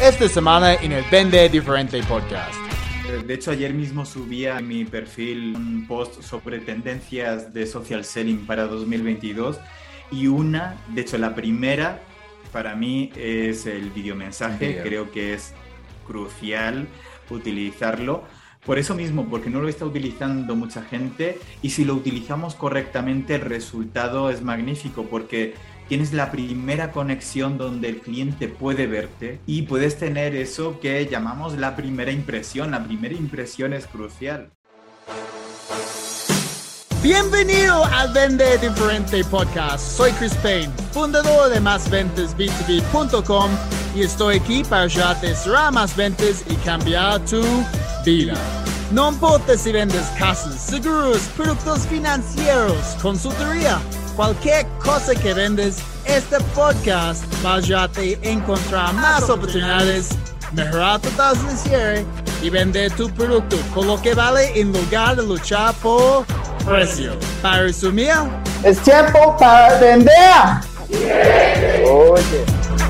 esta semana en el Vende Diferente Podcast. De hecho, ayer mismo subí a mi perfil un post sobre tendencias de social selling para 2022 y una, de hecho la primera para mí es el videomensaje, creo que es crucial utilizarlo. Por eso mismo, porque no lo está utilizando mucha gente y si lo utilizamos correctamente el resultado es magnífico porque tienes la primera conexión donde el cliente puede verte y puedes tener eso que llamamos la primera impresión. La primera impresión es crucial. Bienvenido al Vende Diferente Podcast. Soy Chris Payne, fundador de másventasb2b.com y estoy aquí para ayudarte a cerrar más ventas y cambiar tu vida. No importa si vendes casas, seguros, productos financieros, consultoría, cualquier cosa que vendes, este podcast va a ayudarte a encontrar más oportunidades, mejorar tu tasa de cierre y vender tu producto con lo que vale en lugar de luchar por precio. Para resumir, es tiempo para vender. Oye.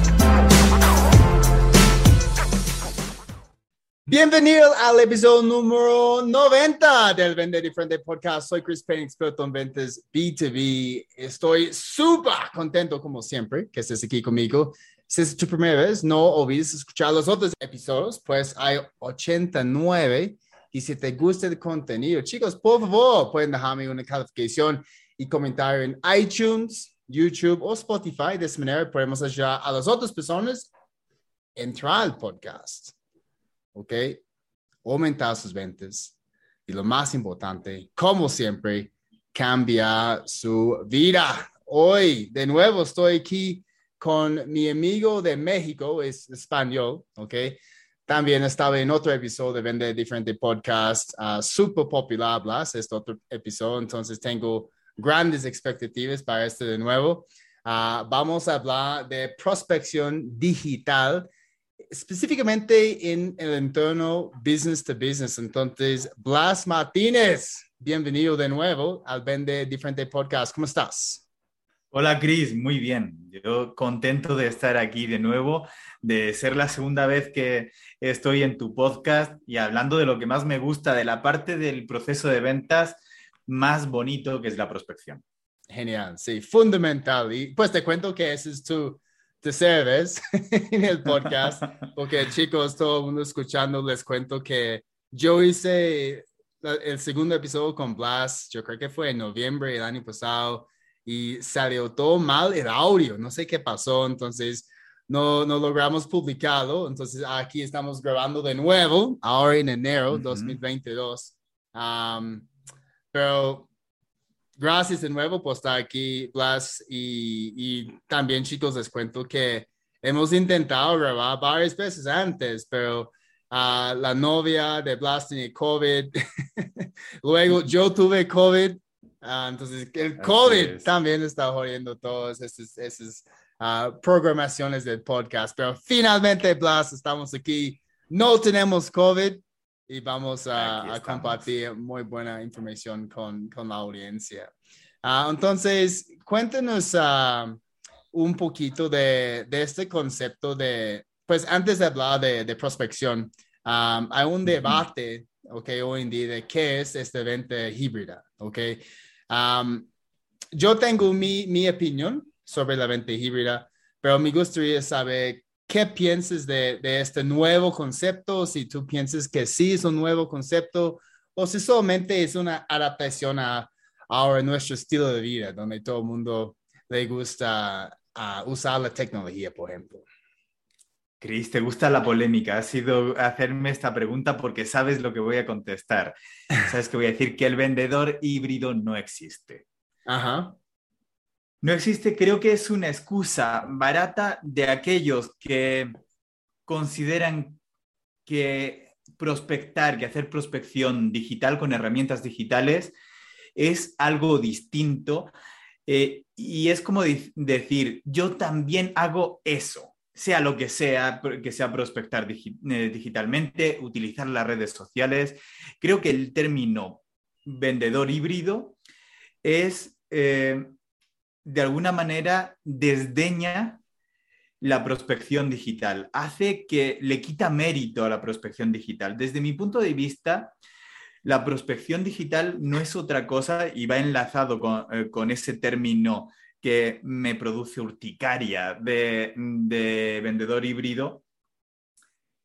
Bienvenido al episodio número 90 del Vender Diferente Podcast. Soy Chris Payne, experto en ventas B2B. Estoy súper contento, como siempre, que estés aquí conmigo. Si es tu primera vez, no olvides escuchar los otros episodios, pues hay 89 y si te gusta el contenido, chicos, por favor, pueden dejarme una calificación y comentario en iTunes, YouTube o Spotify. De esa manera podemos ayudar a las otras personas a entrar al podcast. ¿Ok? Aumentar sus ventas. Y lo más importante, como siempre, cambiar su vida. Hoy, de nuevo, estoy aquí con mi amigo de México, es español, ¿ok? También estaba en otro episodio de Vender Diferente Podcast, uh, super popular, Blas, este otro episodio, entonces tengo grandes expectativas para este de nuevo. Uh, vamos a hablar de prospección digital, específicamente en el entorno business to business. Entonces, Blas Martínez, bienvenido de nuevo al Vender Diferente Podcast. ¿Cómo estás? Hola, Cris, muy bien. Yo contento de estar aquí de nuevo de ser la segunda vez que estoy en tu podcast y hablando de lo que más me gusta, de la parte del proceso de ventas más bonito que es la prospección. Genial, sí, fundamental. Y pues te cuento que ese es tu, tu service en el podcast, porque chicos, todo el mundo escuchando, les cuento que yo hice el segundo episodio con Blas, yo creo que fue en noviembre del año pasado, y salió todo mal el audio, no sé qué pasó, entonces no, no logramos publicarlo, entonces aquí estamos grabando de nuevo, ahora en enero 2022. pero gracias de nuevo por estar aquí, Blas, y, y, también chicos, les cuento que hemos intentado grabar varias veces antes, pero uh, la novia de Blas tenía COVID, luego yo tuve COVID, ah, entonces el COVID también está jodiendo todos esos, esos programaciones del podcast. Pero finalmente, Blas, estamos aquí. No tenemos COVID y vamos a, compartir muy buena información con, con la audiencia. Ah, entonces, cuéntenos ah, un poquito de, de, este concepto de, pues antes de hablar de, de prospección, um, hay un debate, ok, hoy en día de qué es este venta híbrida, ok. yo tengo mi, mi opinión sobre la venta híbrida, pero me gustaría saber qué piensas de, de, este nuevo concepto, si tú piensas que sí es un nuevo concepto o si solamente es una adaptación a ahora nuestro estilo de vida, donde todo el mundo le gusta usar la tecnología, por ejemplo. Cris, te gusta la polémica. Ha sido hacerme esta pregunta porque sabes lo que voy a contestar. Sabes que voy a decir que el vendedor híbrido no existe. Ajá. No existe, creo que es una excusa barata de aquellos que consideran que prospectar, que hacer prospección digital con herramientas digitales es algo distinto. Eh, y es como decir, yo también hago eso, sea lo que sea, que sea prospectar eh, digitalmente, utilizar las redes sociales. Creo que el término vendedor híbrido es... Eh, de alguna manera desdeña la prospección digital, hace que le quita mérito a la prospección digital. Desde mi punto de vista, la prospección digital no es otra cosa y va enlazado con, eh, ese término que me produce urticaria de, vendedor híbrido.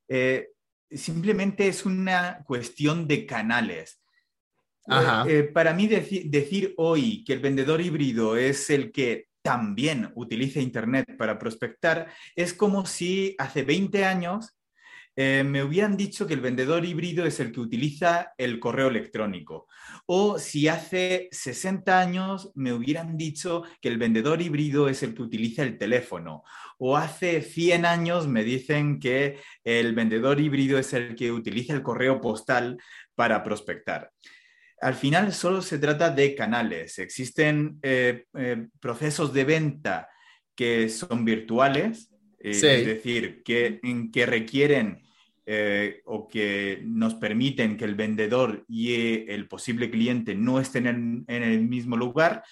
Eh, simplemente es una cuestión de canales. Eh, para mí decir hoy que el vendedor híbrido es el que también utiliza Internet para prospectar, es como si hace 20 años eh, me hubieran dicho que el vendedor híbrido es el que utiliza el correo electrónico. O si hace 60 años me hubieran dicho que el vendedor híbrido es el que utiliza el teléfono. O hace 100 años me dicen que el vendedor híbrido es el que utiliza el correo postal para prospectar al final solo se trata de canales. Existen eh, eh, procesos de venta que son virtuales, eh, es decir, que, que requieren o que nos permiten que el vendedor y el posible cliente no estén en, el mismo lugar.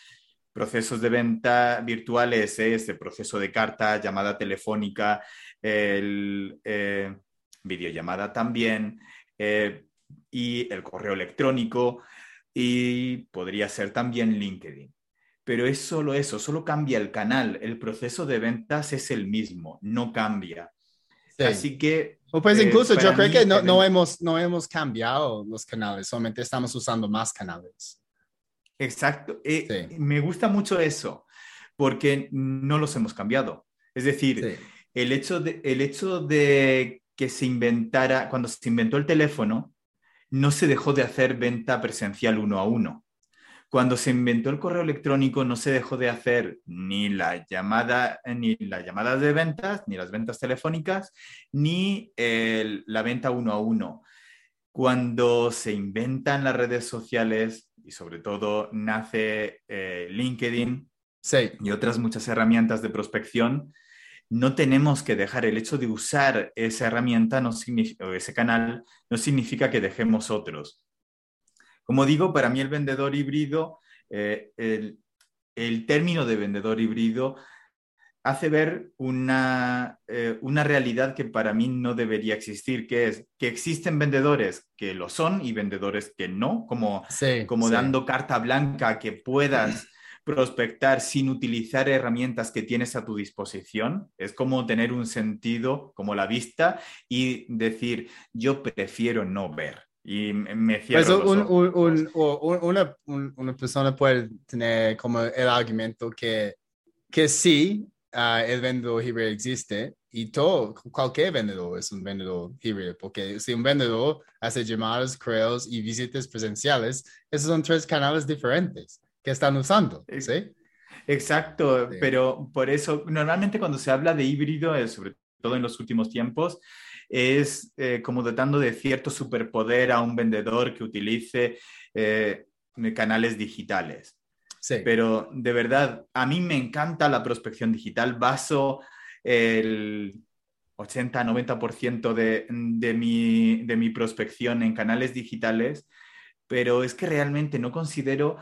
Procesos de venta virtuales es el proceso de carta, llamada telefónica, el, videollamada también y el correo electrónico y podría ser también LinkedIn. Pero es solo eso, solo cambia el canal, el proceso de ventas es el mismo, no cambia. Así que... O pues eh, incluso yo creo que no, no, hemos, no hemos cambiado los canales, solamente estamos usando más canales. Exacto. Eh, me gusta mucho eso, porque no los hemos cambiado. Es decir, el, hecho de, el hecho de que se inventara, cuando se inventó el teléfono, no se dejó de hacer venta presencial uno a uno. Cuando se inventó el correo electrónico no se dejó de hacer ni la llamada, ni las llamadas de ventas, ni las ventas telefónicas, ni la venta uno a uno. Cuando se inventan las redes sociales y sobre todo nace eh, LinkedIn y otras muchas herramientas de prospección, no tenemos que dejar el hecho de usar esa herramienta no o ese canal no significa que dejemos otros. Como digo, para mí el vendedor híbrido, eh, el, término de vendedor híbrido hace ver una, eh, una, realidad que para mí no debería existir, que es que existen vendedores que lo son y vendedores que no, como, como dando carta blanca que puedas prospectar sin utilizar herramientas que tienes a tu disposición. Es como tener un sentido como la vista y decir, yo prefiero no ver. Y me cierro pues una, una, persona puede tener como el argumento que, que sí, ah, el vendedor híbrido existe y todo, cualquier vendedor es un vendedor híbrido, porque si un vendedor hace llamadas, correos y visitas presenciales, esos son tres canales diferentes que están usando, ¿sí? Exacto, pero por eso, normalmente cuando se habla de híbrido, eh, sobre todo en los últimos tiempos, es eh, como dotando de cierto superpoder a un vendedor que utilice eh, canales digitales. Sí. Pero de verdad, a mí me encanta la prospección digital. Baso el 80-90% de, de, mi, de mi prospección en canales digitales, pero es que realmente no considero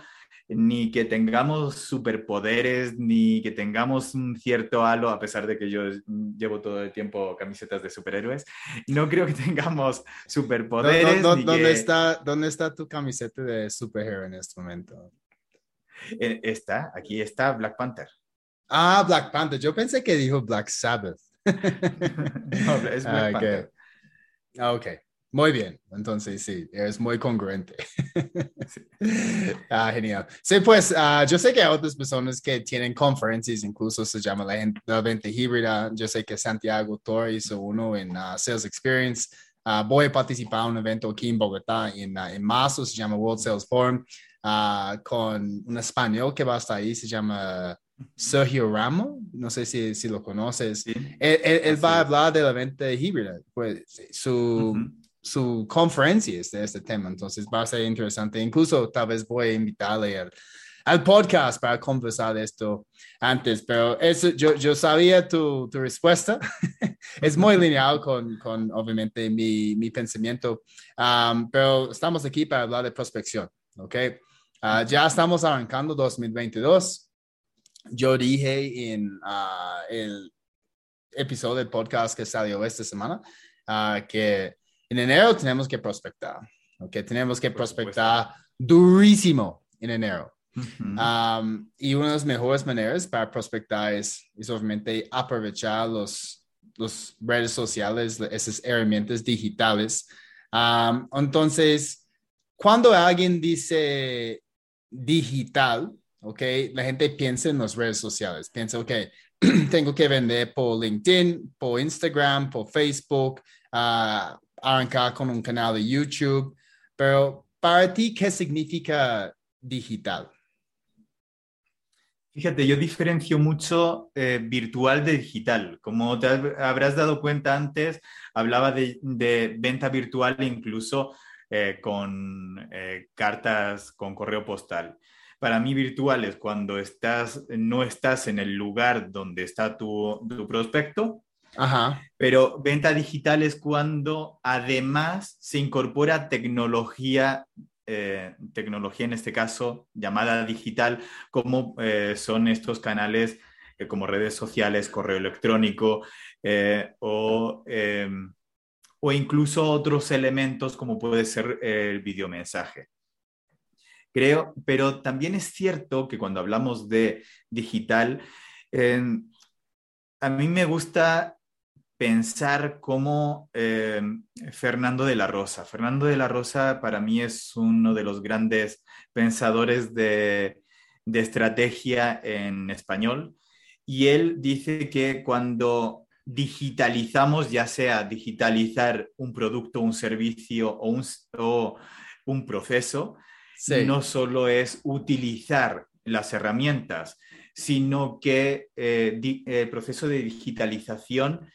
ni que tengamos superpoderes, ni que tengamos un cierto halo, a pesar de que yo llevo todo el tiempo camisetas de superhéroes. No creo que tengamos superpoderes. ¿dónde, está, ¿Dónde está tu camiseta de superhéroe en este momento? Eh, está, aquí está Black Panther. Ah, Black Panther. Yo pensé que dijo Black Sabbath. no, es Black ah, Panther. Ah, ok. Muy bien, entonces sí, es muy congruente. ah, genial. Sí, pues uh, yo sé que hay otras personas que tienen conferencias, incluso se llama la, la venta híbrida. Yo sé que Santiago Torre hizo uno en uh, Sales Experience. Uh, voy a participar en un evento aquí en Bogotá en, en marzo, se llama World Sales Forum, con un español que va a estar ahí, se llama Sergio Ramos, no sé si, si lo conoces. Él, va a hablar de la venta híbrida. Pues su su conferencia de este tema, entonces va a ser interesante. Incluso tal vez voy a invitarle al, al podcast para conversar de esto antes, pero eso, yo, yo sabía tu, tu respuesta. es muy lineal con, con obviamente, mi, mi pensamiento, um, pero estamos aquí para hablar de prospección, ¿ok? Uh, ya estamos arrancando 2022. Yo dije en uh, el episodio del podcast que salió esta semana, ah, que en enero tenemos que prospectar, ¿ok? Tenemos que prospectar durísimo en enero. y una de las mejores maneras para prospectar es, es obviamente aprovechar los, los redes sociales, esas herramientas digitales. entonces, cuando alguien dice digital, ¿ok? La gente piensa en las redes sociales, piensa, ok, tengo que vender por LinkedIn, por Instagram, por Facebook, uh, arrancar con un canal de YouTube, pero para ti, ¿qué significa digital? Fíjate, yo diferencio mucho eh, virtual de digital. Como te habrás dado cuenta antes, hablaba de, venta virtual incluso eh, con eh, cartas con correo postal. Para mí virtual es cuando estás, no estás en el lugar donde está tu, prospecto, pero venta digital es cuando además se incorpora tecnología, eh, tecnología en este caso llamada digital, como eh, son estos canales eh, como redes sociales, correo electrónico o, em, o incluso otros elementos como puede ser el videomensaje. Creo, pero también es cierto que cuando hablamos de digital, a mí me gusta pensar como eh, Fernando de la Rosa. Fernando de la Rosa para mí es uno de los grandes pensadores de, de estrategia en español y él dice que cuando digitalizamos, ya sea digitalizar un producto, un servicio o un, o un proceso, no solo es utilizar las herramientas, sino que eh, el proceso de digitalización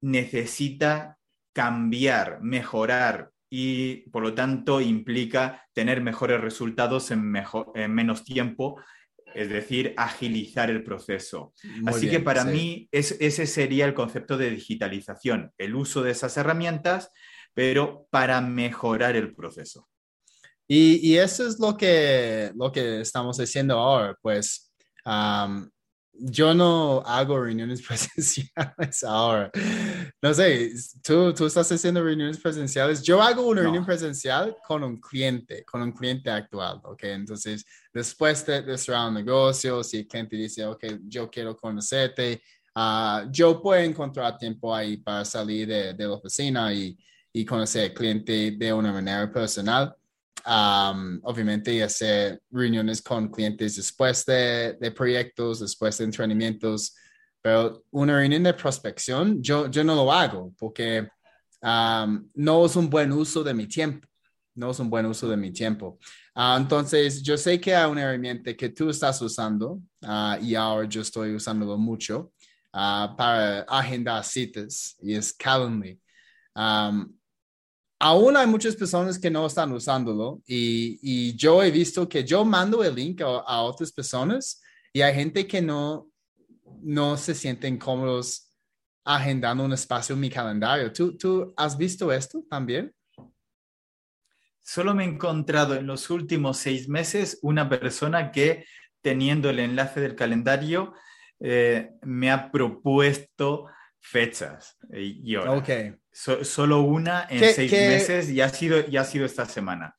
necesita cambiar, mejorar y por lo tanto implica tener mejores resultados en, menos tiempo, es decir, agilizar el proceso. Así que para mí ese sería el concepto de digitalización, el uso de esas herramientas, pero para mejorar el proceso. Y, y, eso es lo que, lo que estamos haciendo ahora, pues yo no hago reuniones presenciales ahora. No sé, ¿tú, tú estás haciendo reuniones presenciales. Yo hago una reunión presencial con un cliente, con un cliente actual, ¿ok? Entonces, después de, cerrar un negocio, si el cliente dice, ok, yo quiero conocerte, uh, yo puedo encontrar tiempo ahí para salir de, de la oficina y, y conocer al cliente de una manera personal obviamente hacer reuniones con clientes después de, de, proyectos, después de entrenamientos, pero una reunión de prospección yo, yo no lo hago porque no es un buen uso de mi tiempo, no es un buen uso de mi tiempo. Ah, entonces, yo sé que hay una herramienta que tú estás usando uh, y ahora yo estoy usándolo mucho uh, para agendar citas y es Calendly. Aún hay muchas personas que no están usándolo y, y yo he visto que yo mando el link a, otras personas y hay gente que no, no se sienten cómodos agendando un espacio en mi calendario. ¿Tú, ¿Tú has visto esto también? Solo me he encontrado en los últimos seis meses una persona que teniendo el enlace del calendario eh, me ha propuesto fechas y horas. Okay solo una en seis meses y ha sido, ha sido esta semana.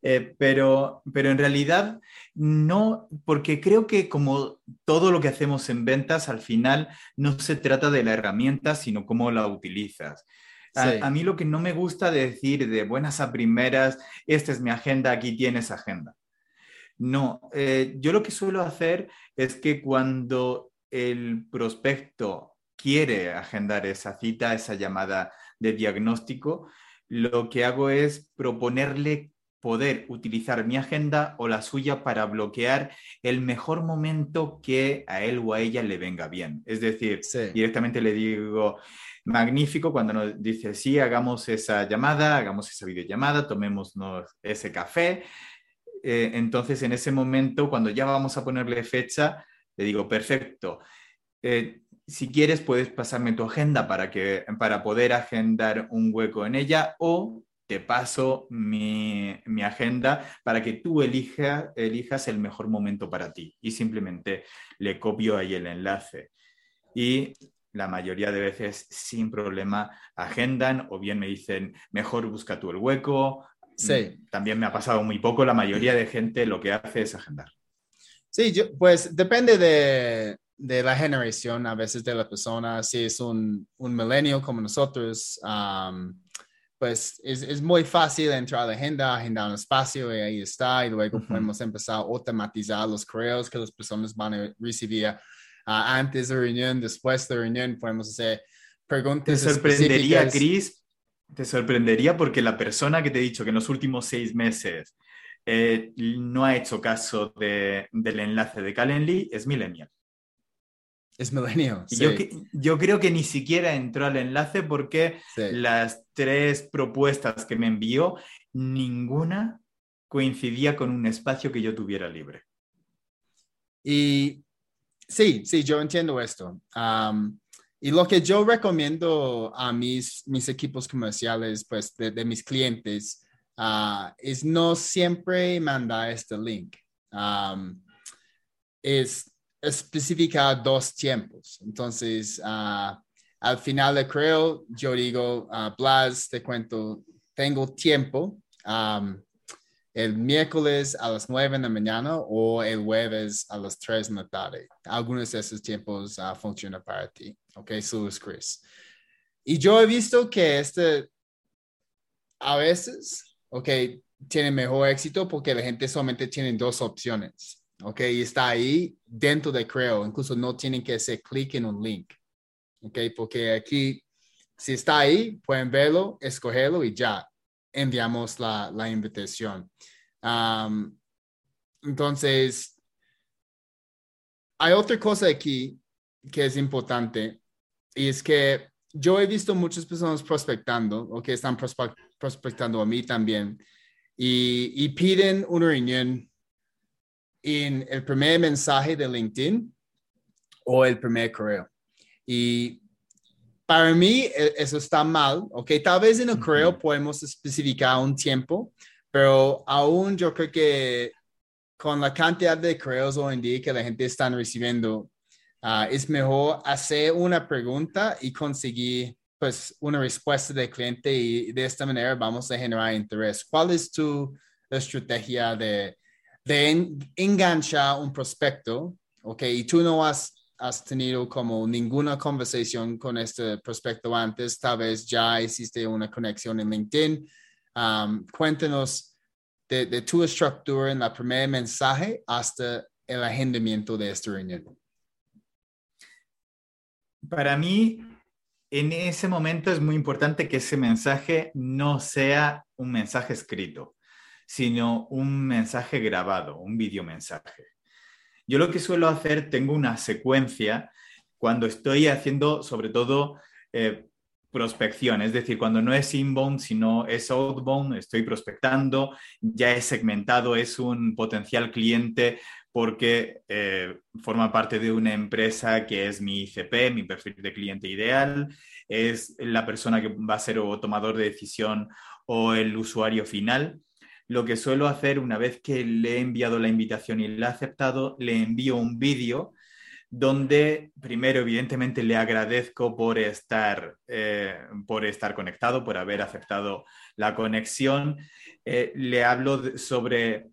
Eh, pero, pero en realidad no, porque creo que como todo lo que hacemos en ventas, al final no se trata de la herramienta, sino cómo la utilizas. A, mí lo que no me gusta decir de buenas a primeras, esta es mi agenda, aquí tienes agenda. No, eh, yo lo que suelo hacer es que cuando el prospecto quiere agendar esa cita, esa llamada de diagnóstico, lo que hago es proponerle poder utilizar mi agenda o la suya para bloquear el mejor momento que a él o a ella le venga bien. Es decir, directamente le digo, magnífico cuando nos dice, sí, hagamos esa llamada, hagamos esa videollamada, tomémonos ese café. Eh, entonces, en ese momento, cuando ya vamos a ponerle fecha, le digo, perfecto. Eh, si quieres, puedes pasarme tu agenda para, que, para poder agendar un hueco en ella o te paso mi, agenda para que tú elija, elijas el mejor momento para ti y simplemente le copio ahí el enlace. Y la mayoría de veces sin problema agendan o bien me dicen, mejor busca tú el hueco. Sí. También me ha pasado muy poco, la mayoría de gente lo que hace es agendar. Sí, yo, pues depende de, de la generación, a veces de la persona, si es un, un milenio como nosotros, um, pues es, es, muy fácil entrar a la agenda, agendar un espacio y ahí está, y luego uh -huh. podemos empezar a automatizar los correos que las personas van a recibir uh, antes de reunión, después de reunión, podemos hacer preguntas. Te sorprendería, Chris, te sorprendería porque la persona que te he dicho que en los últimos seis meses eh, no ha hecho caso de, del enlace de Calendly es Millennial. Es millennial. Sí. Yo, yo, creo que ni siquiera entró al enlace porque sí. las tres propuestas que me envió, ninguna coincidía con un espacio que yo tuviera libre. Y sí, sí, yo entiendo esto. Um, y lo que yo recomiendo a mis, mis equipos comerciales, pues de, de mis clientes, uh, es no siempre mandar este link. Um, es especificar dos tiempos. Entonces, uh, al final de creo, yo digo, uh, Blas, te cuento, tengo tiempo el miércoles a las nueve de la mañana o el jueves a las tres de la tarde. Algunos de esos tiempos uh, funcionan para ti. Ok, Sus Chris. Y yo he visto que este a veces, ok, tiene mejor éxito porque la gente solamente tiene dos opciones. Ok, y está ahí dentro de Creo, incluso no tienen que hacer clic en un link. Ok, porque aquí, si está ahí, pueden verlo, escogerlo y ya enviamos la, la invitación. Entonces, hay otra cosa aquí que es importante y es que yo he visto muchas personas prospectando o que están prospectando a mí también y piden una reunión en el primer mensaje de LinkedIn o el primer correo. Y para mí e, eso está mal, ¿ok? Tal vez en el correo uh -huh. podemos especificar un tiempo, pero aún yo creo que con la cantidad de correos hoy en día que la gente está recibiendo, uh, es mejor hacer una pregunta y conseguir pues una respuesta del cliente y de esta manera vamos a generar interés. ¿Cuál es tu estrategia de de enganchar un prospecto, ¿ok? Y tú no has, has tenido como ninguna conversación con este prospecto antes, tal vez ya hiciste una conexión en LinkedIn. Um, cuéntanos de, de, tu estructura en la primer mensaje hasta el agendamiento de esta reunión. Para mí, en ese momento es muy importante que ese mensaje no sea un mensaje escrito sino un mensaje grabado, un video mensaje. Yo lo que suelo hacer, tengo una secuencia cuando estoy haciendo sobre todo eh, prospección, es decir, cuando no es inbound, sino es outbound, estoy prospectando, ya he segmentado, es un potencial cliente porque eh, forma parte de una empresa que es mi ICP, mi perfil de cliente ideal, es la persona que va a ser o tomador de decisión o el usuario final lo que suelo hacer una vez que le he enviado la invitación y le ha aceptado, le envío un vídeo donde primero evidentemente le agradezco por estar, eh, por estar conectado, por haber aceptado la conexión. Eh, le hablo sobre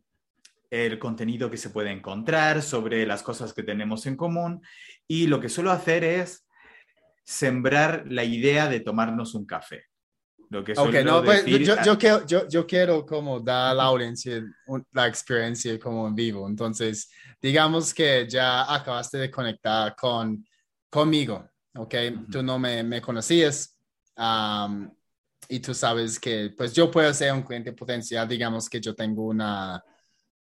el contenido que se puede encontrar, sobre las cosas que tenemos en común y lo que suelo hacer es sembrar la idea de tomarnos un café. Lo que okay, no, pues, yo, yo, quiero, yo, yo, quiero como dar a la audiencia la experiencia como en vivo. Entonces, digamos que ya acabaste de conectar con, conmigo, ¿ok? Uh -huh. Tú no me, me conocías um, y tú sabes que pues yo puedo ser un cliente potencial. Digamos que yo tengo una...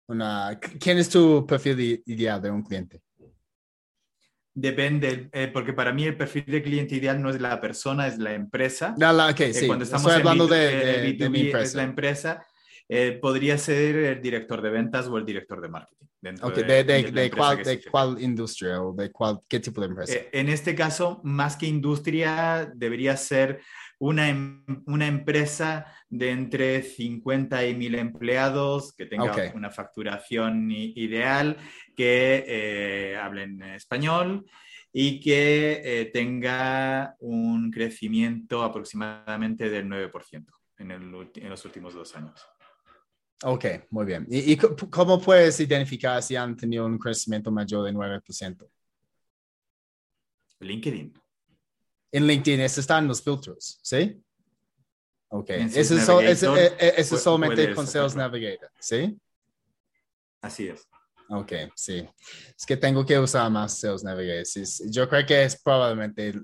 una ¿Quién es tu perfil ideal de un cliente? Depende, eh, porque para mí el perfil de cliente ideal no es la persona, es la empresa. No, la, okay, eh, sí. Cuando estamos Estoy hablando B2, de, de, B2B, de mi empresa. es la empresa. Eh, podría ser el director de ventas o el director de marketing. Okay, de, de, de, de cuál, de cuál industria o de cuál, qué tipo de empresa? Eh, en este caso, más que industria, debería ser una, em, una empresa de entre 50 y 1000 empleados, que tenga Okay. una facturación ideal, que eh, hablen español y que eh, tenga un crecimiento aproximadamente del 9% en, el, en los últimos dos años. Ok, muy bien. ¿Y, ¿Y, cómo puedes identificar si han tenido un crecimiento mayor de 9%? LinkedIn. En LinkedIn, eso está en los filtros, ¿sí? Ok, Sales so- Navigator eh, eh, pu- solamente con Sales. Navigator, ¿sí? Así es. Ok, sí. Es que tengo que usar más Sales Navigator. Yo creo que es probablemente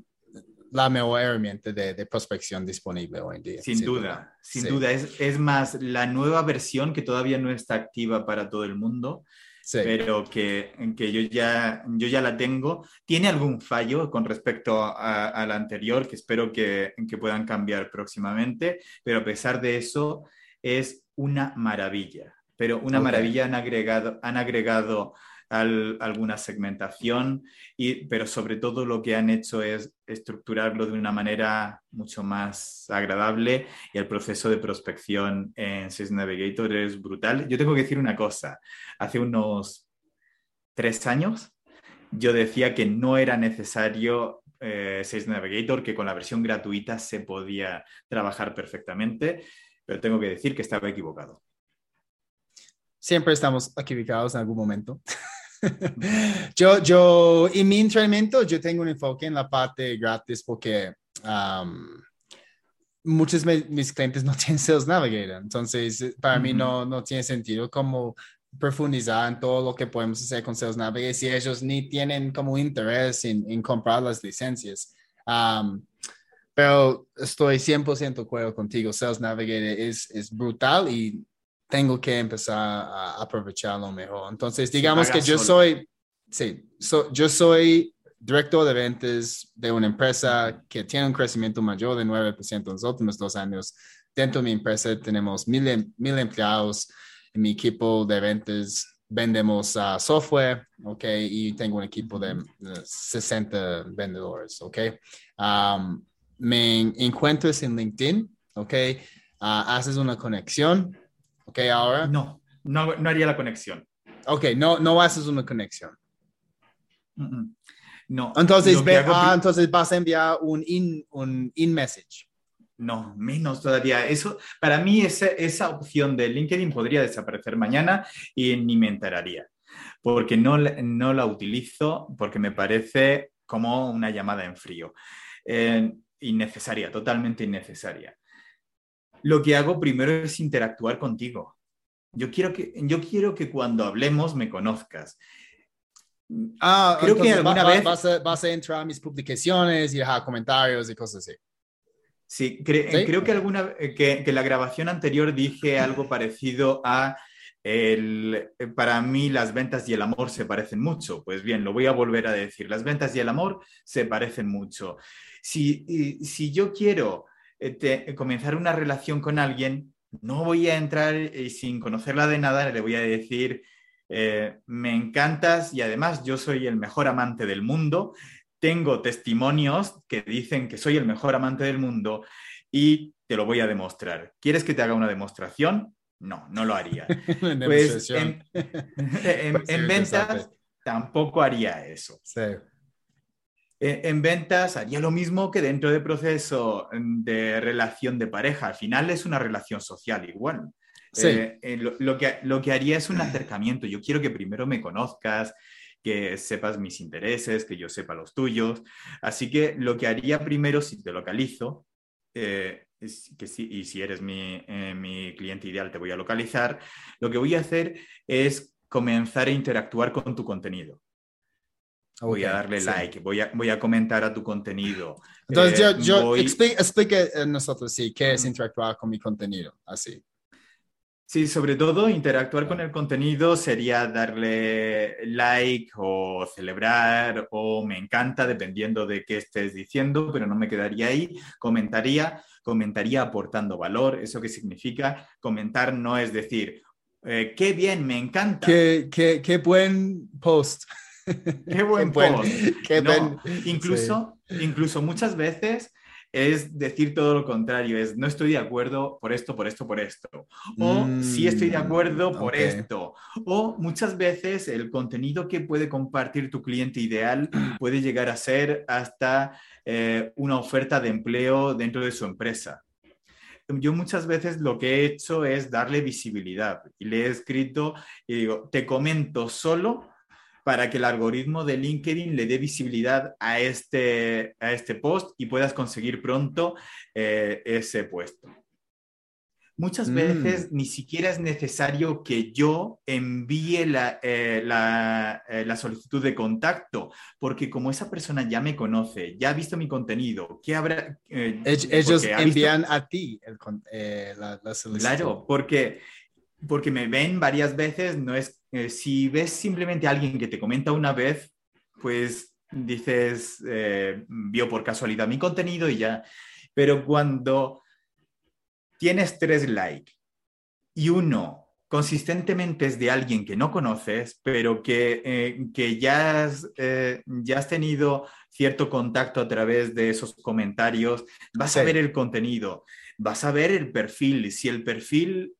la mejor herramienta de, de prospección disponible hoy en día. Sin sin duda, sin Sí. duda. Es, es más, la nueva versión que todavía no está activa para todo el mundo, Sí. pero que, que yo, ya, yo ya la tengo. Tiene algún fallo con respecto a, a la anterior, que espero que, que puedan cambiar próximamente, pero a pesar de eso, es una maravilla. Pero una Ok. maravilla han agregado, han agregado al- alguna segmentación, y, pero sobre todo lo que han hecho es estructurarlo de una manera mucho más agradable y el proceso de prospección en Sales Navigator es brutal. Yo tengo que decir una cosa, hace unos tres años yo decía que no era necesario eh, Sales Navigator, que con la versión gratuita se podía trabajar perfectamente, pero tengo que decir que estaba equivocado. Siempre estamos equivocados en algún momento. yo, yo, en mi entrenamiento, yo tengo un enfoque en la parte gratis porque um, muchos de mis clientes no tienen Sales Navigator. Entonces, para mí Ujú. no, no tiene sentido como profundizar en todo lo que podemos hacer con Sales Navigator si ellos ni tienen como interés en, en comprar las licencias. Um, pero estoy 100% de acuerdo contigo. Sales Navigator es, es brutal y tengo que empezar a aprovecharlo mejor. Entonces, digamos que yo solo. soy, sí, so- yo soy director de ventas de una empresa que tiene un crecimiento mayor de 9% en los últimos dos años. Dentro de mi empresa tenemos mil, em- mil empleados. En mi equipo de ventas vendemos ah, software, ¿ok? Y tengo un equipo de, de 60 vendedores, ¿ok? Um, me en- encuentras en LinkedIn, ¿ok? Ah, haces una conexión, ¿ok? Ahora, No, no, no haría la conexión. ok, no, no haces una conexión. No. Entonces, ve- hago ah, entonces vas a enviar un in, un in message. No, menos todavía. Eso, para mí, esa, esa opción de LinkedIn podría desaparecer mañana y ni me enteraría, porque no, la- no la utilizo, porque me parece como una llamada en frío. Eh, innecesaria, totalmente innecesaria. Lo que hago primero es interactuar contigo. Yo quiero que, yo quiero que cuando hablemos me conozcas. Ah, Creo que va- alguna va- vez- vas, a, vas a entrar a mis publicaciones y dejar comentarios y cosas así. Sí, cre- ¿Sí? creo que alguna eh, que, que la grabación anterior dije algo parecido a el, eh, para mí las ventas y el amor se parecen mucho. Pues bien, lo voy a volver a decir. Las ventas y el amor se parecen mucho. Si, si yo quiero eh, te- comenzar una relación con alguien, no voy a entrar eh, sin conocerla de nada, le voy a decir, eh, me encantas y además yo soy el mejor amante del mundo tengo testimonios que dicen que soy el mejor amante del mundo y te lo voy a demostrar. ¿Quieres que te haga una demostración? No, no lo haría. Pues en, en- en ventas tampoco haría eso. Sí. En ventas haría lo mismo que dentro del proceso de relación de pareja. Al final es una relación social igual. Sí. Eh, eh, lo, lo que, lo que haría es un acercamiento. Yo quiero que primero me conozcas, que sepas mis intereses, que yo sepa los tuyos. Así que lo que haría primero, si te localizo, eh, es que si, y si eres mi, mi cliente ideal, te voy a localizar, lo que voy a hacer es comenzar a interactuar con tu contenido. Voy a darle sí. like, voy a, voy a comentar a tu contenido. Entonces, Eh, yo, yo voy- explique, explique a nosotros, sí, qué es interactuar con mi contenido, así. Sí, sobre todo interactuar con el contenido sería darle like o celebrar o me encanta, dependiendo de qué estés diciendo, pero no me quedaría ahí. Comentaría, comentaría aportando valor. ¿Eso qué significa? Comentar no es decir, eh, qué bien, me encanta. Qué, qué, qué buen post. Qué buen post. Qué No, incluso, incluso muchas veces es decir todo lo contrario, es no estoy de acuerdo por esto, por esto, por esto. O sí estoy de acuerdo por Mm, esto. O muchas veces el contenido que puede compartir tu cliente ideal puede llegar a ser hasta eh, una oferta de empleo dentro de su empresa. Yo muchas veces lo que he hecho es darle visibilidad y le he escrito y digo, te comento solo para que el algoritmo de LinkedIn le dé visibilidad a este, a este post y puedas conseguir pronto eh, ese puesto. Muchas Mm. veces ni siquiera es necesario que yo envíe la, eh, la, eh, la solicitud de contacto, porque como esa persona ya me conoce, ya ha visto mi contenido, ¿qué habrá? eh, Ell- Ellos ha visto- envían a ti el eh, la, la solicitud. Claro, porque, porque me ven varias veces, no es, eh, si ves simplemente a alguien que te comenta una vez, pues dices, eh, vio por casualidad mi contenido y ya. Pero cuando tienes tres likes y uno consistentemente es de alguien que no conoces, pero que, eh, que ya, has, eh, ya has tenido cierto contacto a través de esos comentarios, vas a ver el contenido, vas a ver el perfil. Si el perfil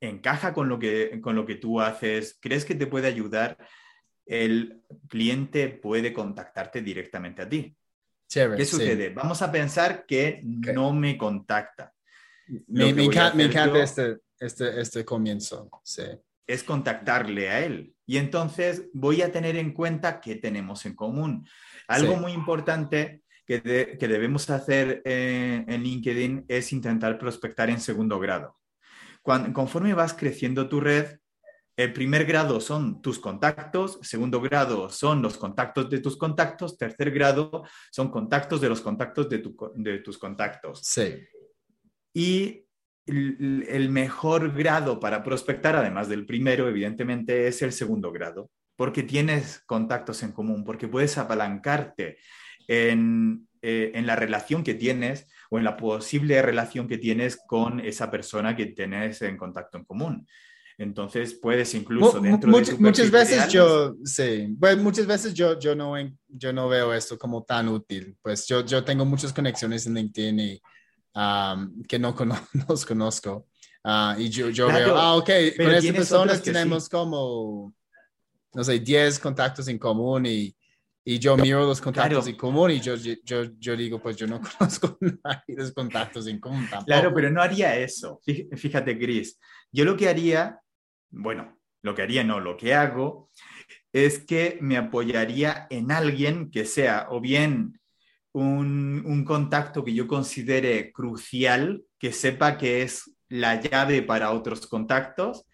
encaja con lo que, con lo que tú haces, crees que te puede ayudar, el cliente puede contactarte directamente a ti. Chévere, ¿Qué sí. sucede? Vamos a pensar que no me contacta. Me, encanta este, este, este comienzo. Sí. es contactarle a él. Y entonces voy a tener en cuenta qué tenemos en común. Algo Sí. muy importante que, de- que debemos hacer eh, en LinkedIn es intentar prospectar en segundo grado. Conforme vas creciendo tu red, el primer grado son tus contactos, segundo grado son los contactos de tus contactos, tercer grado son contactos de los contactos de, tu co- de tus contactos. Sí. Y el, el mejor grado para prospectar, además del primero, evidentemente, es el segundo grado, porque tienes contactos en común, porque puedes apalancarte en, eh, en la relación que tienes o en la posible relación que tienes con esa persona que tienes en contacto en común. Entonces puedes incluso dentro much- de tu muchas veces yo, sí, bueno, muchas veces yo, yo, no, yo no veo esto como tan útil. Pues yo, yo tengo muchas conexiones en LinkedIn y, um, que no los conozco. Ah, y yo, yo Claro, veo, ah, ok, con estas personas tenemos como, no sé, 10 contactos en común y, y yo miro los contactos Claro. en común y yo, yo, yo digo, pues yo no conozco nadie los contactos en común tampoco. Claro, pero no haría eso. Fí- Fíjate, Chris. Yo lo que haría, bueno, lo que haría no, lo que hago es que me apoyaría en alguien que sea o bien un, un contacto que yo considere crucial, que sepa que es la llave para otros contactos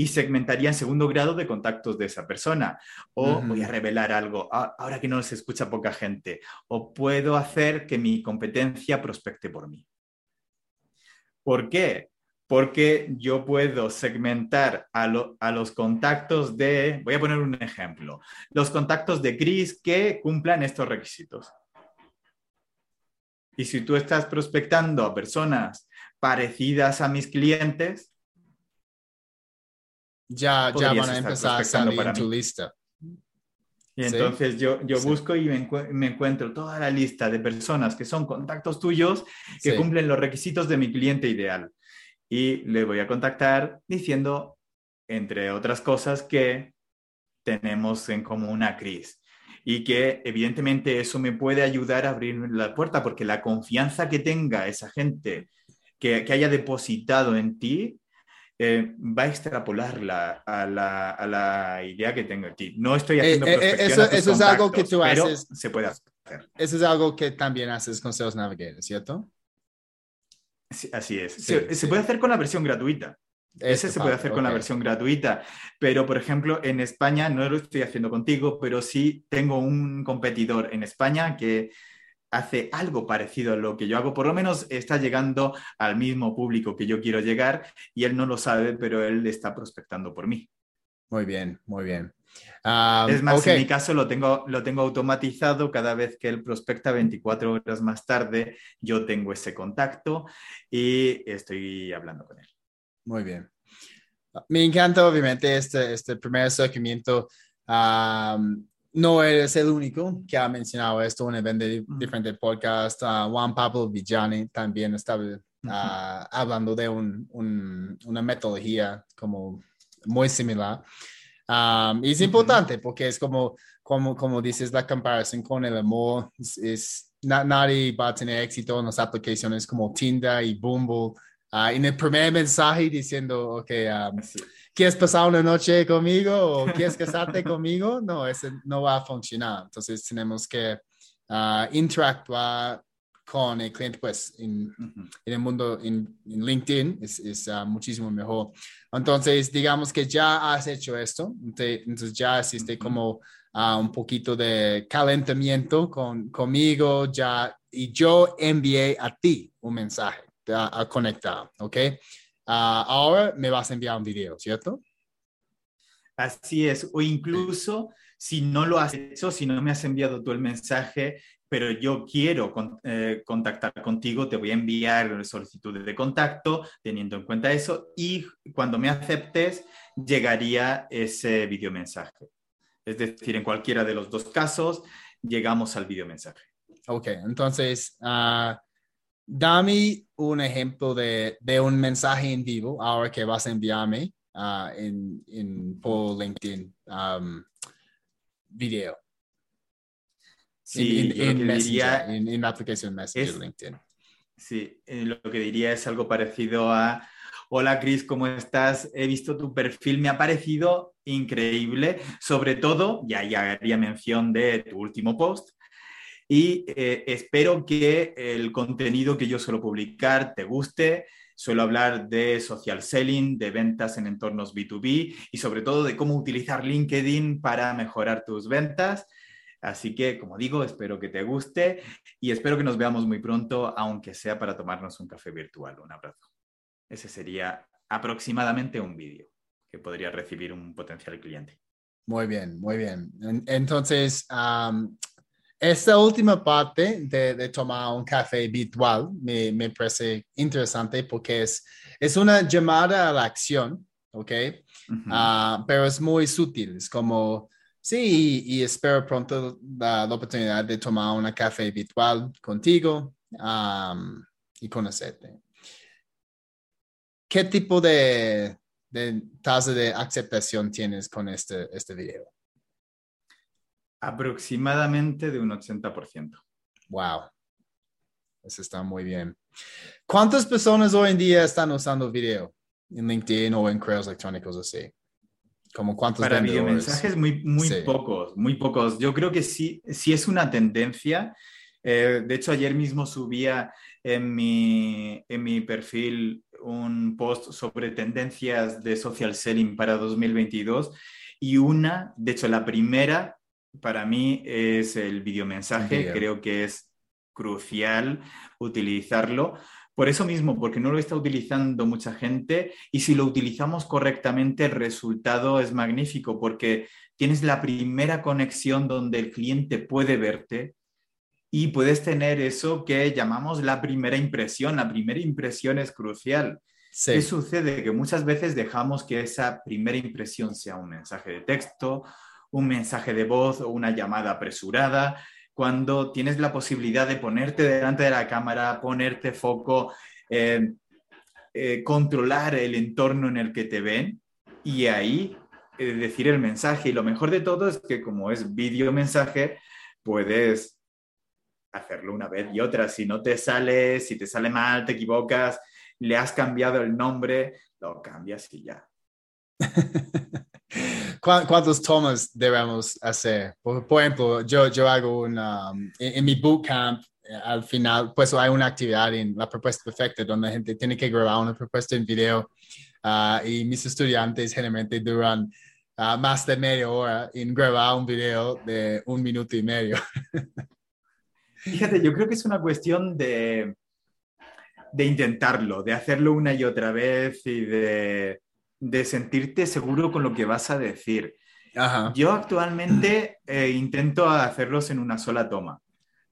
y segmentaría en segundo grado de contactos de esa persona. O voy a revelar algo, a- ahora que no se escucha poca gente, o puedo hacer que mi competencia prospecte por mí. ¿Por qué? Porque yo puedo segmentar a, lo- a los contactos de, voy a poner un ejemplo, los contactos de Chris que cumplan estos requisitos. Y si tú estás prospectando a personas parecidas a mis clientes, ya, ya van a empezar a salir para en tu mí. lista. Y Sí. entonces yo, yo Sí. busco y me, encu- me encuentro toda la lista de personas que son contactos tuyos que Sí. cumplen los requisitos de mi cliente ideal. Y le voy a contactar diciendo, entre otras cosas, que tenemos en común a Chris. Y que evidentemente eso me puede ayudar a abrir la puerta, porque la confianza que tenga esa gente que, que haya depositado en ti eh, va a extrapolarla a la, a la idea que tengo en ti. No estoy Eh, haciendo eh, eh, eso- eso es algo que tú haces. se puede hacer. Eso es algo que también haces con Sales Navigator, ¿cierto? Sí, Así es. Sí, se, puede hacer con la versión gratuita. Ese Esto se puede hacer con la versión gratuita, pero por ejemplo en España no lo estoy haciendo contigo, pero sí tengo un competidor en España que hace algo parecido a lo que yo hago, por lo menos está llegando al mismo público que yo quiero llegar y él no lo sabe, pero él está prospectando por mí. Muy bien, muy bien. Es más, ok. en mi caso lo tengo, lo tengo automatizado, cada vez que él prospecta 24 horas más tarde, yo tengo ese contacto y estoy hablando con él. Muy bien. Me encanta, obviamente, este, este primer acercamiento. Am, no eres el único que ha mencionado esto en el de diferentes podcasts. Uh, Juan Pablo Villani también estaba uh, hablando de un, un, una metodología como muy similar. Um, y es importante porque es como, como, como dices, la comparación con el amor. Es, nadie va a tener éxito en las aplicaciones como Tinder y Bumble. Uh, en el primer mensaje diciendo, ok, um, ¿quieres pasar una noche conmigo o quieres casarte conmigo? No, ese no va a funcionar. Entonces tenemos que uh, interactuar con el cliente, pues en, en el mundo, en, LinkedIn, es, es uh, muchísimo mejor. Entonces, digamos que ya has hecho esto, entonces ya existe como uh, un poquito de calentamiento con, conmigo, ya, y yo envié a ti un mensaje a, a conectar, ¿ok? Uh, ahora me vas a enviar un video, ¿cierto? Así es, o incluso si no lo has hecho, si no me has enviado tú el mensaje, pero yo quiero eh, contactar contigo, te voy a enviar solicitudes de contacto teniendo en cuenta eso y cuando me aceptes llegaría ese video mensaje. Es decir, en cualquiera de los dos casos llegamos al video mensaje. Ok, entonces, uh, dame un ejemplo de, de, un mensaje en vivo ahora que vas a enviarme uh, en, en, por LinkedIn um, video. Sí, en, en, la aplicación Messenger LinkedIn. Sí, lo que diría es algo parecido a, hola Chris, ¿cómo estás? He visto tu perfil, me ha parecido increíble, sobre todo, ya, ya haría mención de tu último post, y eh, espero que el contenido que yo suelo publicar te guste. Suelo hablar de social selling, de ventas en entornos B2B y sobre todo de cómo utilizar LinkedIn para mejorar tus ventas. Así que, como digo, espero que te guste y espero que nos veamos muy pronto, aunque sea para tomarnos un café virtual. Un abrazo. Ese sería aproximadamente un vídeo que podría recibir un potencial cliente. Muy bien, muy bien. Entonces, esta última parte de, tomar un café virtual me, me, parece interesante porque es, es una llamada a la acción, ¿ok? Ah, pero es muy sutil, es como Sí, y, espero pronto la, oportunidad de tomar una café virtual contigo y conocerte. ¿Qué tipo de, tasa de aceptación tienes con este, este video? Aproximadamente de un 80%. Wow. Eso está muy bien. ¿Cuántas personas hoy en día están usando video en LinkedIn o en correos electrónicos así? Como cuántos Para videomensajes muy, muy pocos, muy pocos. Yo creo que sí, sí es una tendencia. Eh, de hecho, ayer mismo subía en mi, en mi perfil un post sobre tendencias de social selling para 2022 y una, de hecho la primera para mí es el videomensaje. Creo que es crucial utilizarlo por eso mismo, porque no lo está utilizando mucha gente y si lo utilizamos correctamente el resultado es magnífico porque tienes la primera conexión donde el cliente puede verte y puedes tener eso que llamamos la primera impresión. La primera impresión es crucial. ¿Qué sucede? Que muchas veces dejamos que esa primera impresión sea un mensaje de texto, un mensaje de voz o una llamada apresurada cuando tienes la posibilidad de ponerte delante de la cámara, ponerte foco, eh, eh, controlar el entorno en el que te ven y ahí eh, decir el mensaje. Y lo mejor de todo es que como es vídeo mensaje, puedes hacerlo una vez y otra. Si no te sale, si te sale mal, te equivocas, le has cambiado el nombre, lo cambias y ya. ¿Cuántos tomas debemos hacer? Por, ejemplo, yo, yo hago una, um, en, mi bootcamp, eh, al final, pues hay una actividad en la propuesta perfecta donde la gente tiene que grabar una propuesta en video uh, y mis estudiantes generalmente duran uh, más de media hora en grabar un video de un minuto y medio. Fíjate, yo creo que es una cuestión de, de intentarlo, de hacerlo una y otra vez y de de sentirte seguro con lo que vas a decir. Yo actualmente eh, intento hacerlos en una sola toma.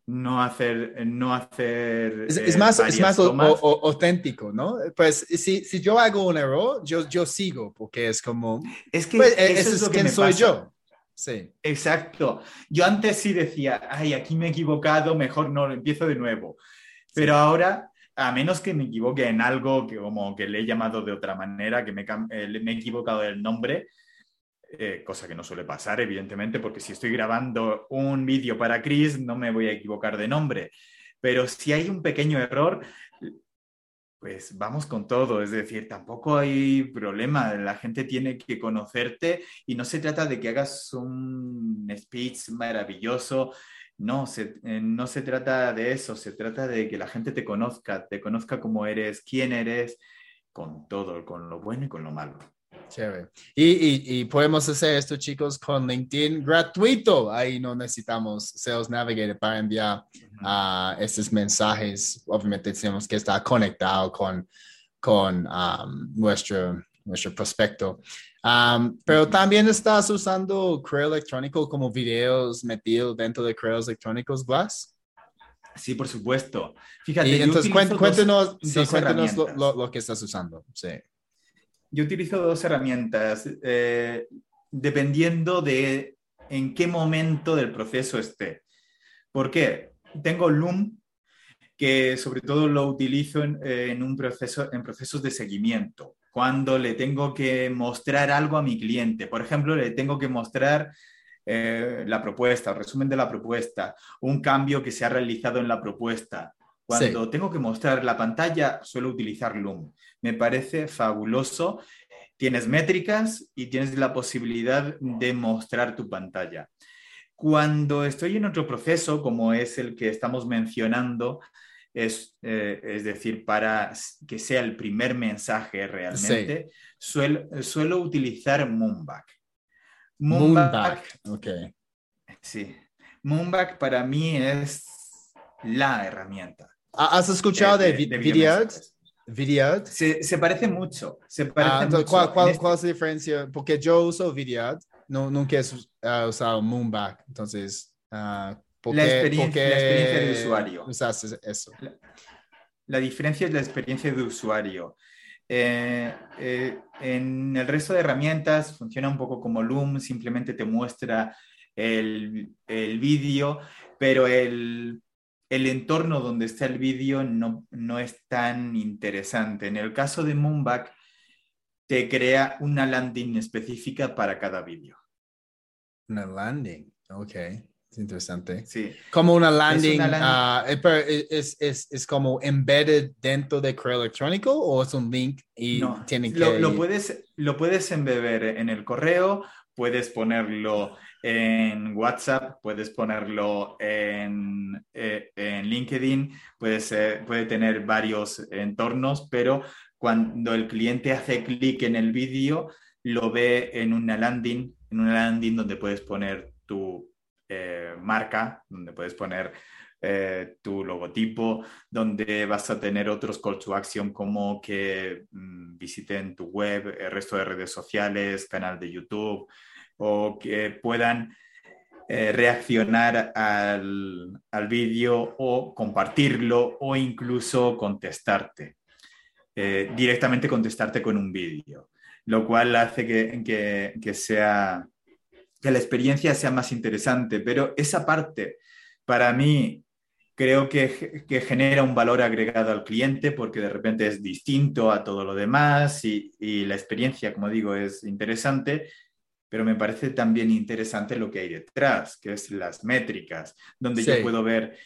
No hacer, no hacer. Es, eh, más, es más auténtico, ¿no? Pues si, si, yo hago un error, yo, yo sigo, porque es como. Es que pues, eso, es, lo que soy yo. Sí. Exacto. Yo antes sí decía, ay, aquí me he equivocado, mejor no, lo empiezo de nuevo. Pero ahora, a menos que me equivoque en algo que como que le he llamado de otra manera, que me, eh, he equivocado del nombre, eh, cosa que no suele pasar, evidentemente, porque si estoy grabando un vídeo para Chris, no me voy a equivocar de nombre. Pero si hay un pequeño error, pues vamos con todo, es decir, tampoco hay problema, la gente tiene que conocerte y no se trata de que hagas un speech maravilloso, no se, eh, no se trata de eso, se trata de que la gente te conozca, te conozca como eres, quién eres, con todo, con lo bueno y con lo malo. Chévere. Y, y, podemos hacer esto, chicos, con LinkedIn gratuito. Ahí no necesitamos Sales Navigator para enviar uh, estos mensajes. Obviamente tenemos que estar conectado con, con um, nuestro, nuestro prospecto. Um, pero también estás usando correo electrónico como videos metidos dentro de correos electrónicos, Glass. Sí, por supuesto. Fíjate, y entonces cuéntanos, cuéntanos lo, lo, que estás usando. Sí yo utilizo dos herramientas eh, dependiendo de en qué momento del proceso esté. ¿Por qué? Tengo Loom, que sobre todo lo utilizo en, un proceso, en procesos de seguimiento. Cuando le tengo que mostrar algo a mi cliente, por ejemplo, le tengo que mostrar eh, la propuesta, el resumen de la propuesta, un cambio que se ha realizado en la propuesta, cuando tengo que mostrar la pantalla, suelo utilizar Loom. Me parece fabuloso. Tienes métricas y tienes la posibilidad de mostrar tu pantalla. Cuando estoy en otro proceso, como es el que estamos mencionando, es, eh, es decir, para que sea el primer mensaje realmente, suelo, utilizar Moonback. Moonback, ok. Sí, Moonback para mí es la herramienta. ¿Has escuchado de, de, Se, se, parece mucho. Se parece ah, mucho. ¿cuál, cuál, ¿cuál, es la diferencia? Porque yo uso Vidyard, no, nunca he usado Moonback, entonces, uh, ¿por la, experiencia, la experiencia de usuario. Eso. La, la, diferencia es la experiencia de usuario. Eh, eh, en el resto de herramientas funciona un poco como Loom, simplemente te muestra el, el vídeo, pero el el entorno donde está el vídeo no, no es tan interesante. En el caso de Moonback, te crea una landing específica para cada vídeo. Una landing, ok. Es interesante. Sí. Como una landing, ah, eh, es, es, es, como embedded dentro de correo electrónico o es un link y no, tienen que... Lo, lo, puedes, lo puedes embeber en el correo, puedes ponerlo en WhatsApp, puedes ponerlo en, eh, en LinkedIn, puede, puede tener varios entornos, pero cuando el cliente hace clic en el vídeo, lo ve en una landing, en una landing donde puedes poner tu eh, marca, donde puedes poner eh, tu logotipo, donde vas a tener otros call to action como que mm, visiten tu web, el resto de redes sociales, canal de YouTube, o que puedan eh, reaccionar al, al vídeo o compartirlo o incluso contestarte, directamente contestarte con un vídeo, lo cual hace que, que, que, sea, que la experiencia sea más interesante, pero esa parte para mí creo que, que, genera un valor agregado al cliente porque de repente es distinto a todo lo demás y, y la experiencia, como digo, es interesante pero me parece también interesante lo que hay detrás, que es las métricas, donde yo puedo ver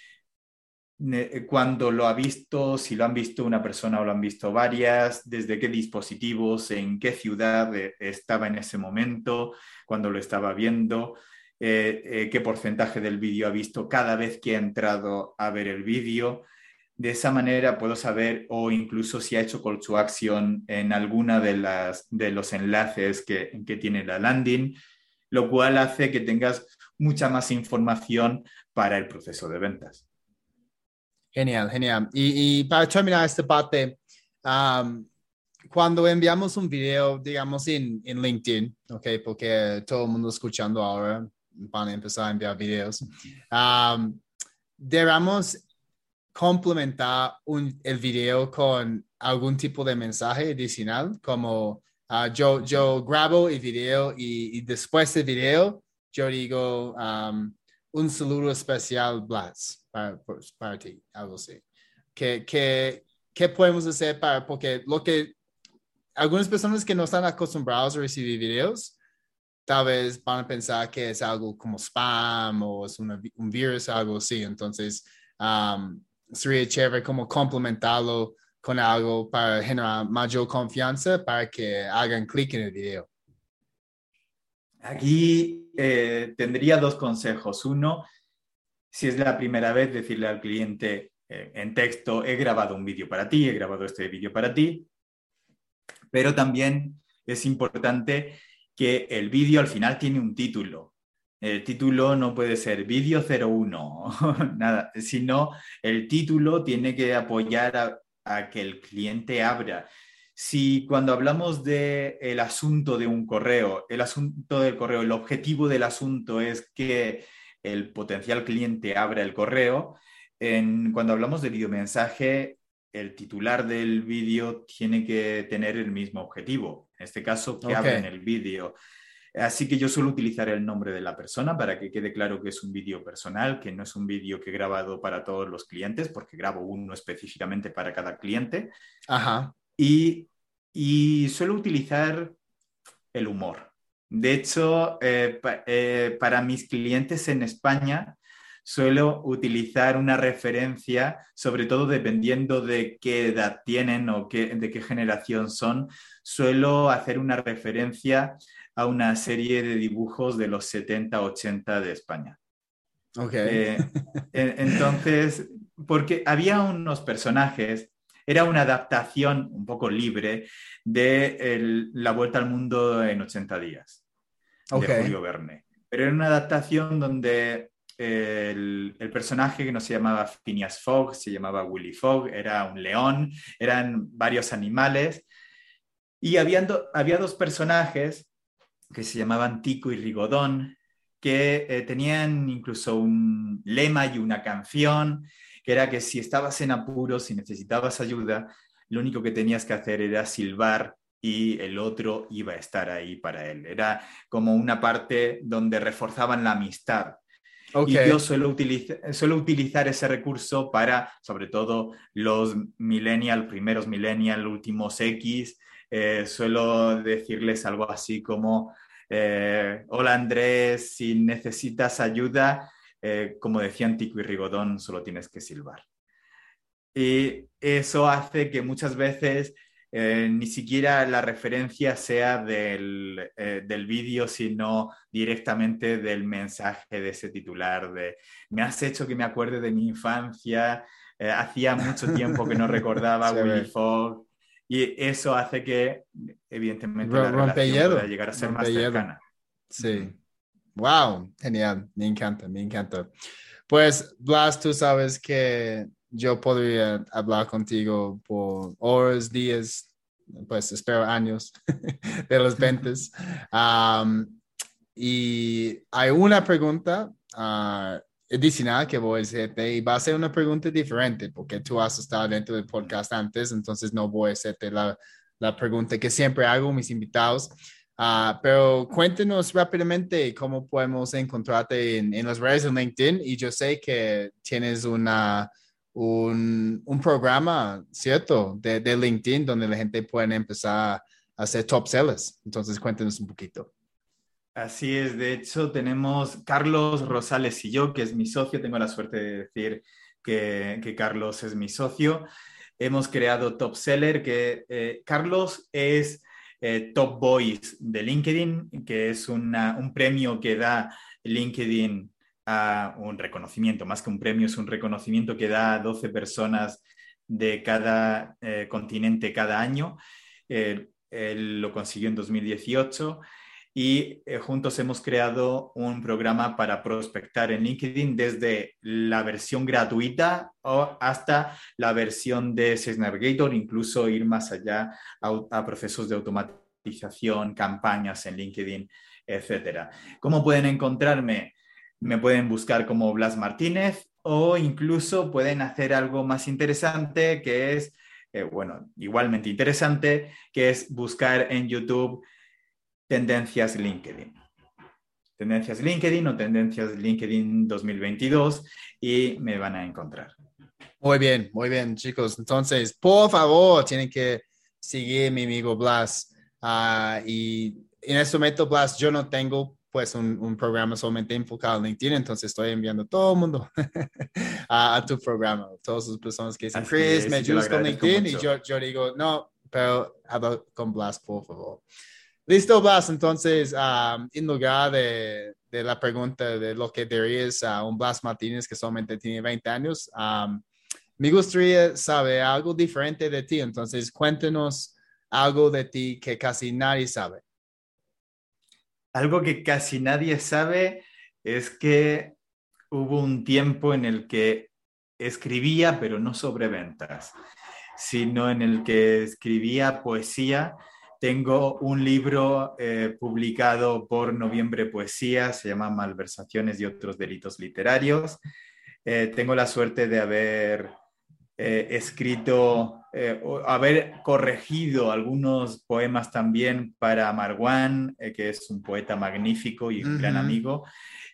cuando lo ha visto, si lo han visto una persona o lo han visto varias, desde qué dispositivos, en qué ciudad eh, estaba en ese momento, cuando lo estaba viendo, eh, eh, qué porcentaje del vídeo ha visto cada vez que ha entrado a ver el vídeo. De esa manera puedo saber o incluso si ha hecho call to action en alguna de, los enlaces que tiene la landing, lo cual hace que tengas mucha más información para el proceso de ventas. Genial, genial. Y, y para terminar esta parte, cuando enviamos un video, digamos, en, en LinkedIn, okay, porque todo el mundo escuchando ahora van a empezar a enviar videos, um, debemos complementar un, el video con algún tipo de mensaje adicional, como uh, yo, yo grabo el video y, y, después del video yo digo um, un saludo especial, Blas, para, para ti, algo así. ¿Qué, qué, qué podemos hacer para, porque lo que algunas personas que no están acostumbrados a recibir videos, tal vez van a pensar que es algo como spam o es un virus, algo así. Entonces, um, sería chévere como complementarlo con algo para generar mayor confianza para que hagan clic en el video. Aquí eh, tendría dos consejos. Uno, si es la primera vez, decirle al cliente eh, en texto, he grabado un vídeo para ti, he grabado este vídeo para ti, pero también es importante que el vídeo al final tiene un título. El título no puede ser vídeo 01, nada, sino el título tiene que apoyar a que el cliente abra si cuando hablamos del el asunto de un correo, el asunto del correo, el objetivo del asunto es que el potencial cliente abra el correo, en, cuando hablamos de videomensaje, el titular del vídeo tiene que tener el mismo objetivo, en este caso, que okay. en el vídeo. Así que yo suelo utilizar el nombre de la persona para que quede claro que es un vídeo personal, que no es un vídeo que he grabado para todos los clientes, porque grabo uno específicamente para cada cliente. Ajá. Y, y suelo utilizar el humor. De hecho, eh, pa, eh, para mis clientes en España, suelo utilizar una referencia, sobre todo dependiendo de qué edad tienen o qué, de qué generación son, suelo hacer una referencia a una serie de dibujos de los 70-80 de España. Ok. Eh, entonces, porque había unos personajes era una adaptación un poco libre de el, La Vuelta al Mundo en 80 días, okay. de Julio Verne. Pero era una adaptación donde el, el, personaje que no se llamaba Phineas Fogg, se llamaba Willy Fogg, era un león, eran varios animales. Y había, había dos personajes que se llamaban Tico y Rigodón, que eh, tenían incluso un lema y una canción que era que si estabas en apuros, si necesitabas ayuda, lo único que tenías que hacer era silbar y el otro iba a estar ahí para él. Era como una parte donde reforzaban la amistad. Okay. Y yo suelo, utiliza, suelo, utilizar ese recurso para, sobre todo, los millennial, primeros millennial, últimos X. Eh, suelo decirles algo así como, eh, hola Andrés, si necesitas ayuda, eh, como decían Tico y Rigodón, solo tienes que silbar. Y eso hace que muchas veces eh, ni siquiera la referencia sea del, eh, del vídeo, sino directamente del mensaje de ese titular de me has hecho que me acuerde de mi infancia, eh, hacía mucho tiempo que no recordaba a Willy Fogg, y eso hace que, evidentemente, la relación pueda llegar a ser más cercana. Sí. Wow, genial, me encanta, me encanta. Pues, Blas, tú sabes que yo podría hablar contigo por horas, días, pues espero años de los ventas. Um, y hay una pregunta uh, adicional que voy a hacerte y va a ser una pregunta diferente porque tú has estado dentro del podcast antes, entonces no voy a hacerte la, la pregunta que siempre hago a mis invitados. Uh, pero cuéntenos rápidamente cómo podemos encontrarte en, en, las redes de LinkedIn y yo sé que tienes una, un, un programa, ¿cierto? De, de, LinkedIn donde la gente puede empezar a hacer top sellers. Entonces cuéntenos un poquito. Así es, de hecho tenemos Carlos Rosales y yo, que es mi socio, tengo la suerte de decir que, que Carlos es mi socio. Hemos creado Top Seller, que eh, Carlos es eh, Top Boys de LinkedIn, que es un premio que da LinkedIn a un reconocimiento, más que un premio, es un reconocimiento que da a 12 personas de cada eh, continente cada año. Eh, él lo consiguió en 2018 y eh, juntos hemos creado un programa para prospectar en LinkedIn desde la versión gratuita o hasta la versión de Sales Navigator, incluso ir más allá a, procesos de automatización, campañas en LinkedIn, etcétera. ¿Cómo pueden encontrarme? Me pueden buscar como Blas Martínez o incluso pueden hacer algo más interesante que es, eh, bueno, igualmente interesante, que es buscar en YouTube tendencias LinkedIn. Tendencias LinkedIn o Tendencias LinkedIn 2022 y me van a encontrar. Muy bien, muy bien, chicos. Entonces, por favor, tienen que seguir mi amigo Blas. Ah, y en este momento, Blas, yo no tengo pues un, un, programa solamente enfocado en LinkedIn, entonces estoy enviando a todo el mundo a, tu programa. Todas las personas que dicen, Chris, me ayudas con LinkedIn y yo, yo digo, no, pero habla con Blas, por favor. Listo, Blas. Entonces, um, en lugar de, de, la pregunta de lo que dirías a un Blas Martínez que solamente tiene 20 años, um, me gustaría saber algo diferente de ti. Entonces, cuéntanos algo de ti que casi nadie sabe. Algo que casi nadie sabe es que hubo un tiempo en el que escribía, pero no sobre ventas, sino en el que escribía poesía. Tengo un libro eh, publicado por Noviembre Poesía, se llama Malversaciones y otros delitos literarios. Eh, tengo la suerte de haber eh, escrito, eh, haber corregido algunos poemas también para Marwan, que es un poeta magnífico y un gran amigo,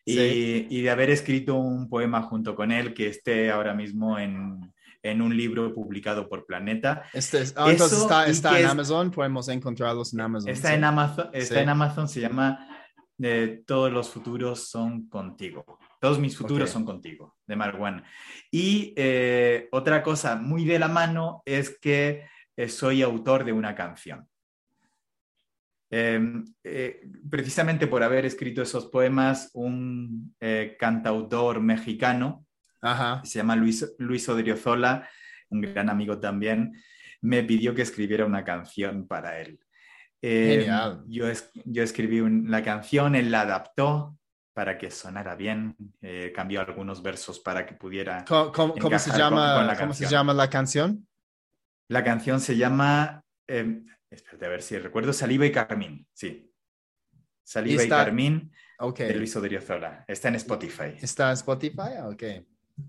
y, de haber escrito un poema junto con él que esté ahora mismo en, en un libro publicado por Planeta. Este ah, entonces está, en Amazon, podemos encontrarlos en Amazon. Está, en, Amazon está en Amazon, se llama Todos los futuros son contigo. Todos mis futuros son contigo, de Marwan. Y eh, otra cosa muy de la mano es que eh, soy autor de una canción. Em, eh, precisamente por haber escrito esos poemas, un cantautor mexicano, se llama Luis, Luis Odriozola, un gran amigo también, me pidió que escribiera una canción para él. Em, Genial. Yo, yo escribí la canción, él la adaptó, para que sonara bien, eh, cambió algunos versos para que pudiera... ¿Cómo, se, llama, ¿cómo se llama la canción? La canción se llama, eh, espérate a ver si recuerdo, Saliva y Carmín, sí. Saliva y, Carmín de Luis Odriozola. Está en Spotify. Está en Spotify, ok.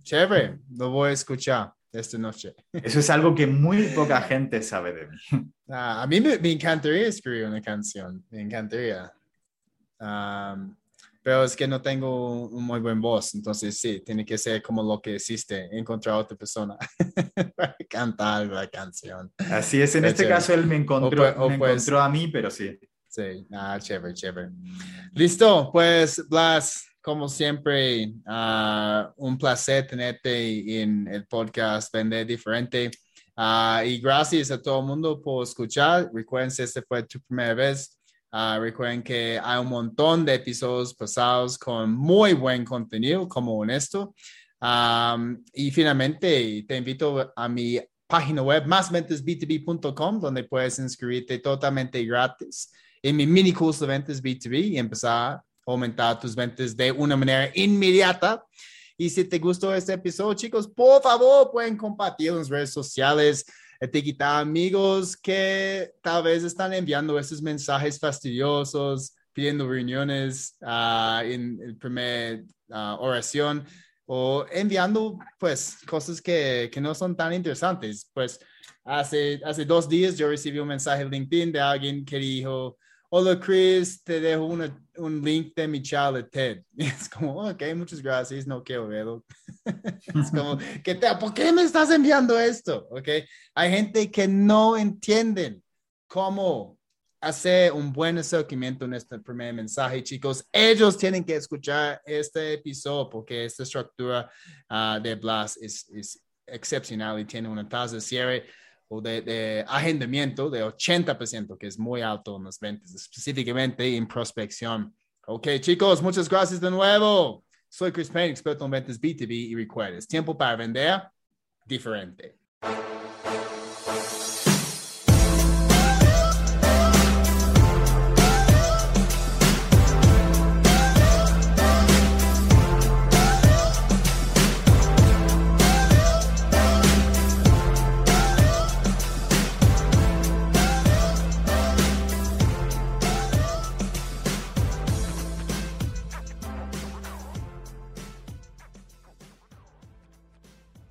Chévere, lo voy a escuchar esta noche. Eso es algo que muy poca gente sabe de mí. Ah, a mí me, encantaría escribir una canción, me encantaría. Um, pero es que no tengo un muy buen voz, entonces sí, tiene que ser como lo que hiciste, encontrar a otra persona para cantar la canción. Así es, en este caso él me encontró, me pues encontró a mí, pero sí. Sí, ah, chévere, chévere. Listo, pues Blas, como siempre, uh, un placer tenerte en el podcast Vender Diferente. Uh, y gracias a todo el mundo por escuchar. Recuerden, si esta fue tu primera vez, Ah, recuerden que hay un montón de episodios pasados con muy buen contenido, como honesto. y finalmente, te invito a mi página web, másventesb2b.com, donde puedes inscribirte totalmente gratis en mi mini curso de ventas B2B y empezar aumentar tus ventas de una manera inmediata. Y si te gustó este episodio, chicos, por favor, pueden compartir en las redes sociales etiquetar amigos que tal vez están enviando esos mensajes fastidiosos, pidiendo reuniones uh, en primera ah, oración o enviando pues cosas que, que, no son tan interesantes. Pues hace, hace dos días yo recibí un mensaje en LinkedIn de alguien que dijo, hola Chris, te dejo un link de mi charla TED. es como, ok, muchas gracias, no quiero verlo. es como, ¿qué te, ¿por qué me estás enviando esto? Ok, hay gente que no entienden cómo hacer un buen acercamiento en este primer mensaje, chicos. Ellos tienen que escuchar este episodio porque esta estructura ah, de Blas es, es excepcional y tiene una tasa de cierre o de, agendamiento de 80%, que es muy alto en las ventas, específicamente en prospección. Ok, chicos, muchas gracias de nuevo. Soy Chris Payne, experto en ventas B2B y recuerdes, tiempo para vender diferente.